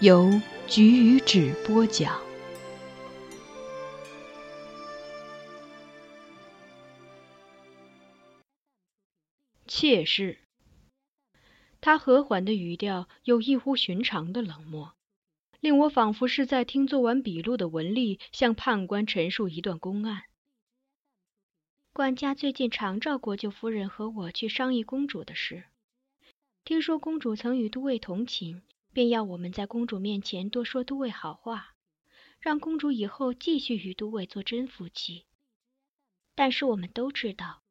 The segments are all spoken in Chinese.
由菊与纸播讲。妾室，他和缓的语调有异乎寻常的冷漠。令我仿佛是在听做完笔录的文吏向判官陈述一段公案。管家最近常召国舅夫人和我去商议公主的事。听说公主曾与都尉同寝，便要我们在公主面前多说都尉好话，让公主以后继续与都尉做真夫妻。但是我们都知道，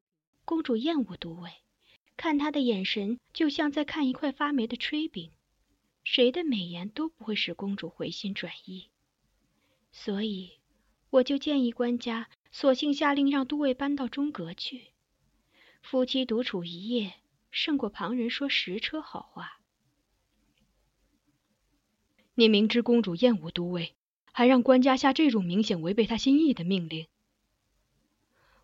公主厌恶都尉，看他的眼神就像在看一块发霉的炊饼。谁的美言都不会使公主回心转意，所以我就建议官家索性下令让都尉搬到中阁去，夫妻独处一夜，胜过旁人说十车好话。你明知公主厌恶都尉，还让官家下这种明显违背她心意的命令。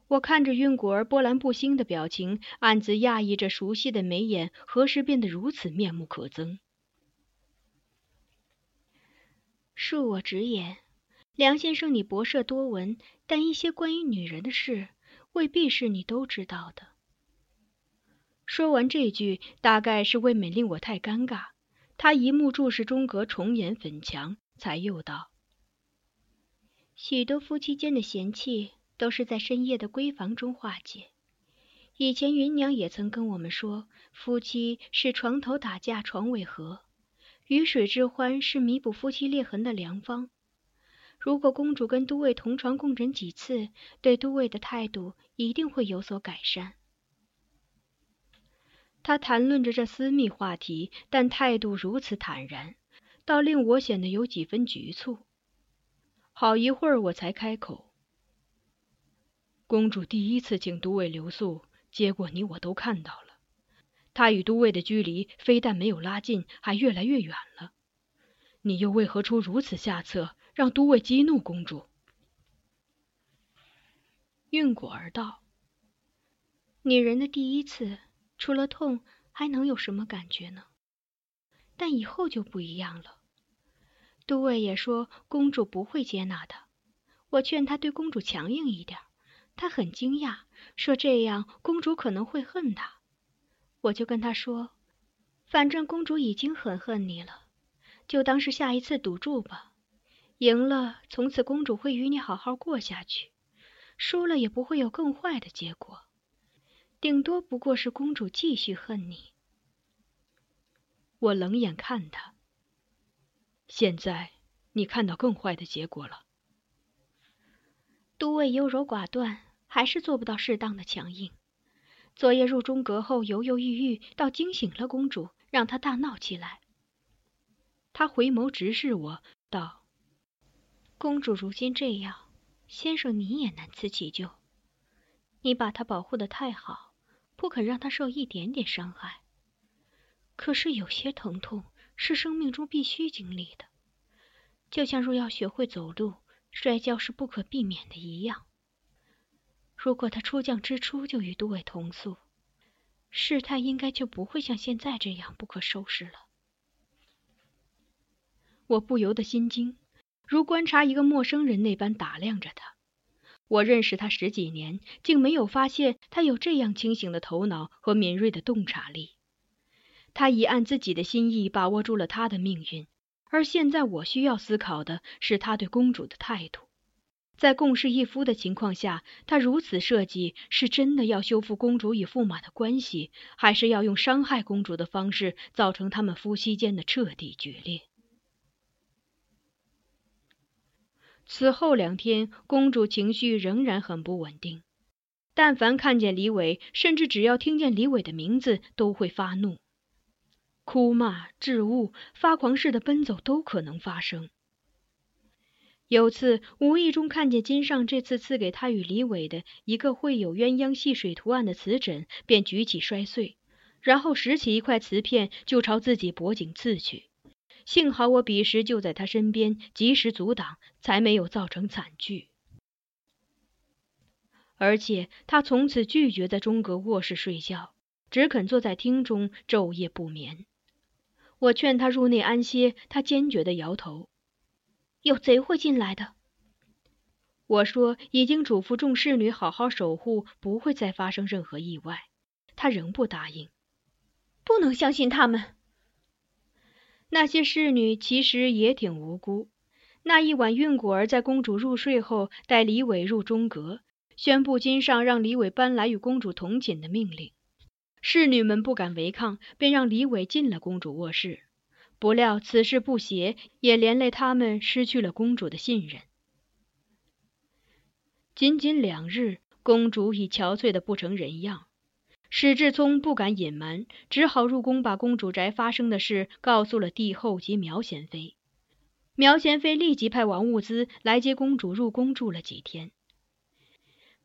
我看着韵果儿波澜不兴的表情，暗自讶异，这熟悉的眉眼何时变得如此面目可憎。恕我直言，梁先生，你博涉多闻，但一些关于女人的事，未必是你都知道的。说完这句，大概是未免令我太尴尬。他一目注视中阁重檐粉墙，才又道：“许多夫妻间的嫌弃，都是在深夜的闺房中化解。以前芸娘也曾跟我们说，夫妻是床头打架，床尾和。”鱼水之欢是弥补夫妻裂痕的良方。如果公主跟都尉同床共枕几次，对都尉的态度一定会有所改善。他谈论着这私密话题，但态度如此坦然，倒令我显得有几分局促。好一会儿，我才开口：“公主第一次请都尉留宿，结果你我都看到了。”他与都尉的距离非但没有拉近，还越来越远了。你又为何出如此下策，让都尉激怒公主？运果儿道：“女人的第一次，除了痛，还能有什么感觉呢？但以后就不一样了。都尉也说公主不会接纳他，我劝他对公主强硬一点，他很惊讶，说这样公主可能会恨他。”我就跟他说：“反正公主已经很恨你了，就当是下一次赌注吧。赢了，从此公主会与你好好过下去；输了，也不会有更坏的结果，顶多不过是公主继续恨你。”我冷眼看他，现在你看到更坏的结果了。都尉优柔寡断，还是做不到适当的强硬。昨夜入中阁后犹犹豫豫，倒惊醒了公主，让她大闹起来。他回眸直视我，道：“公主如今这样，先生你也难辞其咎。你把她保护的太好，不肯让她受一点点伤害。可是有些疼痛是生命中必须经历的，就像若要学会走路，摔跤是不可避免的一样。如果她出将之初就与都尉同宿，事态应该就不会像现在这样不可收拾了。”我不由得心惊，如观察一个陌生人那般打量着他。我认识他十几年，竟没有发现他有这样清醒的头脑和敏锐的洞察力。他已按自己的心意把握住了他的命运，而现在我需要思考的是他对公主的态度。在共侍一夫的情况下，他如此设计，是真的要修复公主与驸马的关系，还是要用伤害公主的方式，造成他们夫妻间的彻底决裂？此后两天，公主情绪仍然很不稳定。但凡看见李伟，甚至只要听见李伟的名字，都会发怒、哭骂、置物、发狂似的奔走，都可能发生。有次无意中看见金上这次赐给他与李伟的一个绘有鸳鸯戏水图案的瓷枕，便举起摔碎，然后拾起一块瓷片就朝自己脖颈刺去。幸好我彼时就在他身边，及时阻挡，才没有造成惨剧。而且他从此拒绝在中阁卧室睡觉，只肯坐在厅中昼夜不眠。我劝他入内安歇，他坚决的摇头：“有贼会进来的。”我说：“已经嘱咐众侍女好好守护，不会再发生任何意外。”他仍不答应：“不能相信他们。”那些侍女其实也挺无辜。那一晚，韵果儿在公主入睡后，带李伟入中阁，宣布金上让李伟搬来与公主同寝的命令。侍女们不敢违抗，便让李伟进了公主卧室。不料此事不协，也连累他们失去了公主的信任。仅仅两日，公主已憔悴的不成人样。史志聪不敢隐瞒，只好入宫把公主宅发生的事告诉了帝后及苗贤妃。苗贤妃立即派王物资来接公主入宫住了几天。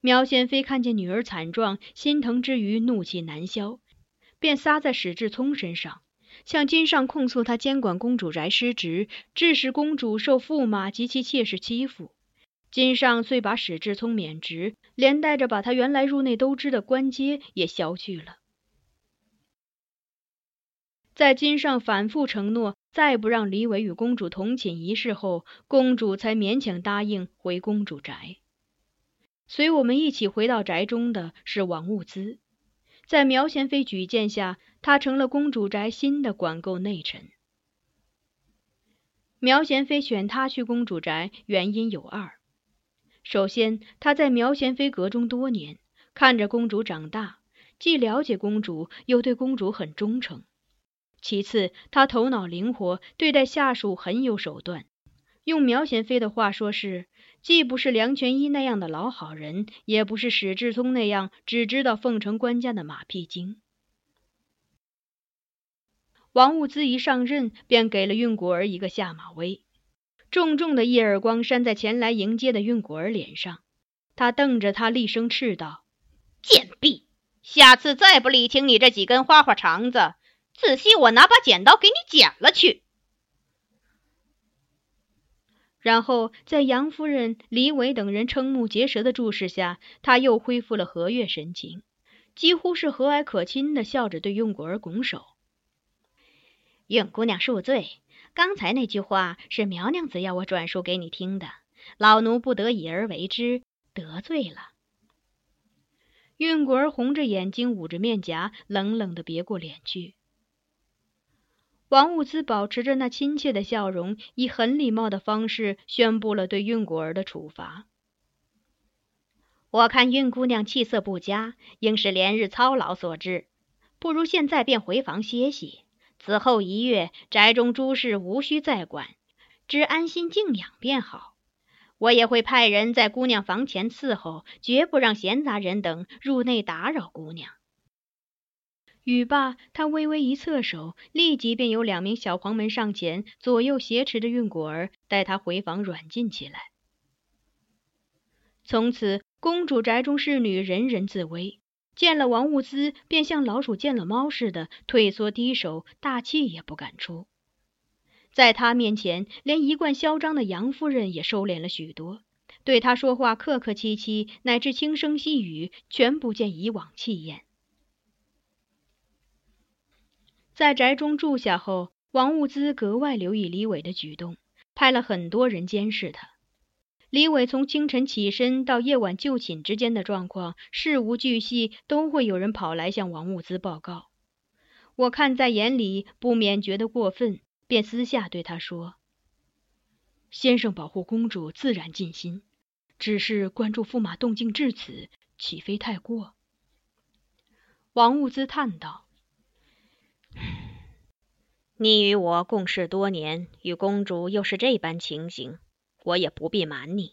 苗贤妃看见女儿惨状，心疼之余怒气难消，便撒在史志聪身上，向金上控诉他监管公主宅失职，致使公主受驸马及其妾室欺负。金上遂把史志聪免职，连带着把他原来入内都知的官阶也削去了。在金上反复承诺再不让李伟与公主同寝一事后，公主才勉强答应回公主宅。随我们一起回到宅中的是王物资，在苗贤妃举荐下，他成了公主宅新的管够内臣。苗贤妃选他去公主宅，原因有二。首先，他在苗贤妃阁中多年，看着公主长大，既了解公主，又对公主很忠诚。其次，他头脑灵活，对待下属很有手段。用苗贤妃的话说，是既不是梁全一那样的老好人，也不是史志聪那样只知道奉承官家的马屁精。王物资一上任，便给了运果儿一个下马威。重重的一耳光扇在前来迎接的运果儿脸上，他瞪着他，厉声斥道：“贱婢，下次再不理清你这几根花花肠子，仔细我拿把剪刀给你剪了去。”然后在杨夫人、李伟等人瞠目结舌的注视下，他又恢复了和悦神情，几乎是和蔼可亲的笑着对运果儿拱手：“运姑娘恕罪。”刚才那句话是苗娘子要我转述给你听的，老奴不得已而为之，得罪了。运果儿红着眼睛，捂着面颊，冷冷的别过脸去。王物资保持着那亲切的笑容，以很礼貌的方式宣布了对运果儿的处罚。我看运姑娘气色不佳，应是连日操劳所致，不如现在便回房歇息。此后一月，宅中诸事无需再管，只安心静养便好。我也会派人在姑娘房前伺候，绝不让闲杂人等入内打扰姑娘。语罢，他微微一侧手，立即便有两名小黄门上前，左右挟持着运果儿，带他回房软禁起来。从此，公主宅中侍女人人自危，见了王物资，便像老鼠见了猫似的退缩低首，大气也不敢出。在他面前，连一贯嚣张的杨夫人也收敛了许多，对他说话客客气气，乃至轻声细语，全不见以往气焰。在宅中住下后，王物资格外留意李伟的举动，派了很多人监视他。李伟从清晨起身到夜晚就寝之间的状况，事无巨细，都会有人跑来向王物资报告。我看在眼里，不免觉得过分。便私下对他说：“先生保护公主自然尽心，只是关注驸马动静至此，岂非太过？”王物资叹道：“你与我共事多年，与公主又是这般情形，我也不必瞒你。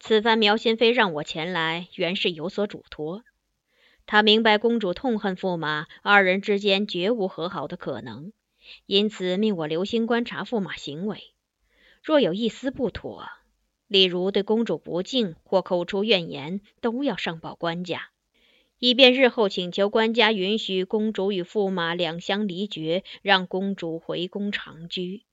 此番苗仙妃让我前来，原是有所嘱托。她明白公主痛恨驸马，二人之间绝无和好的可能。”因此，命我留心观察驸马行为，若有一丝不妥，例如对公主不敬或口出怨言，都要上报官家，以便日后请求官家允许公主与驸马两相离绝，让公主回宫长居。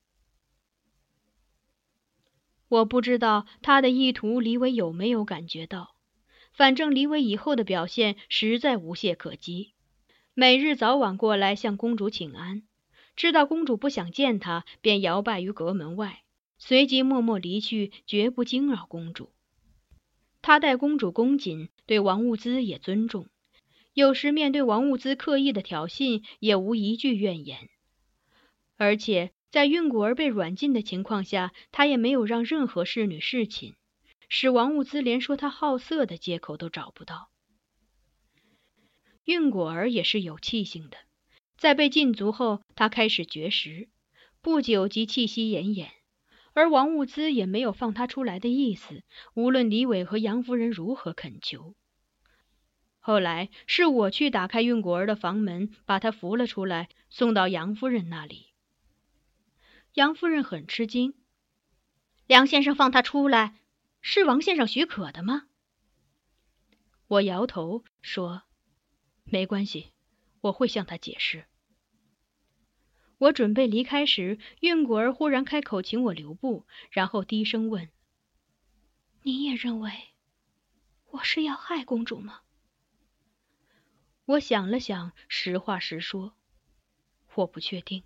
我不知道他的意图，李伟有没有感觉到？反正李伟以后的表现实在无懈可击，每日早晚过来向公主请安。知道公主不想见他，便摇摆于阁门外，随即默默离去，绝不惊扰公主。他待公主恭谨，对王物资也尊重，有时面对王物资刻意的挑衅，也无一句怨言。而且在运果儿被软禁的情况下，他也没有让任何侍女侍寝，使王物资连说他好色的借口都找不到。运果儿也是有气性的。在被禁足后，他开始绝食，不久即气息奄奄。而王物资也没有放他出来的意思，无论李伟和杨夫人如何恳求。后来是我去打开运果儿的房门，把他扶了出来，送到杨夫人那里。杨夫人很吃惊：“梁先生放他出来，是王先生许可的吗？”我摇头说：“没关系，我会向他解释。”我准备离开时，韵果儿忽然开口请我留步，然后低声问：“你也认为我是要害公主吗？”我想了想，实话实说：“我不确定。”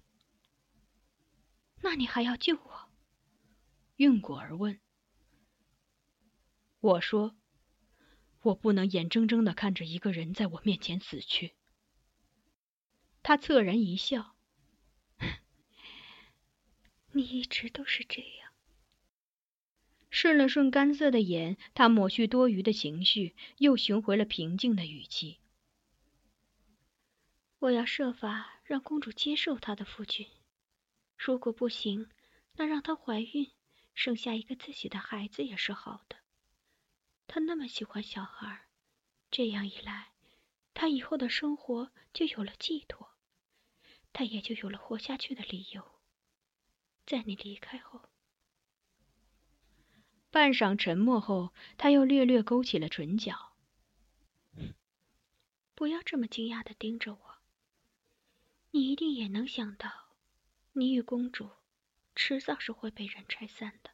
那你还要救我？运果儿问。我说：“我不能眼睁睁的看着一个人在我面前死去。”他恻然一笑。你一直都是这样。顺了顺干涩的眼，他抹去多余的情绪，又寻回了平静的语气。我要设法让公主接受她的夫君。如果不行，那让她怀孕，生下一个自己的孩子也是好的。她那么喜欢小孩，这样一来，她以后的生活就有了寄托，她也就有了活下去的理由。在你离开后，半晌沉默后，他又略略勾起了唇角。不要这么惊讶的盯着我，你一定也能想到，你与公主迟早是会被人拆散的。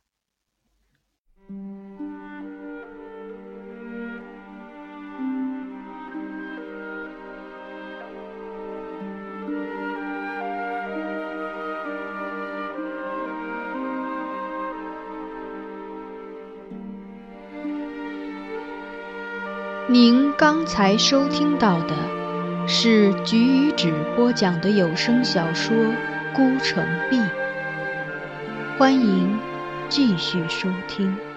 您刚才收听到的是菊与纸播讲的有声小说《孤城闭》，欢迎继续收听。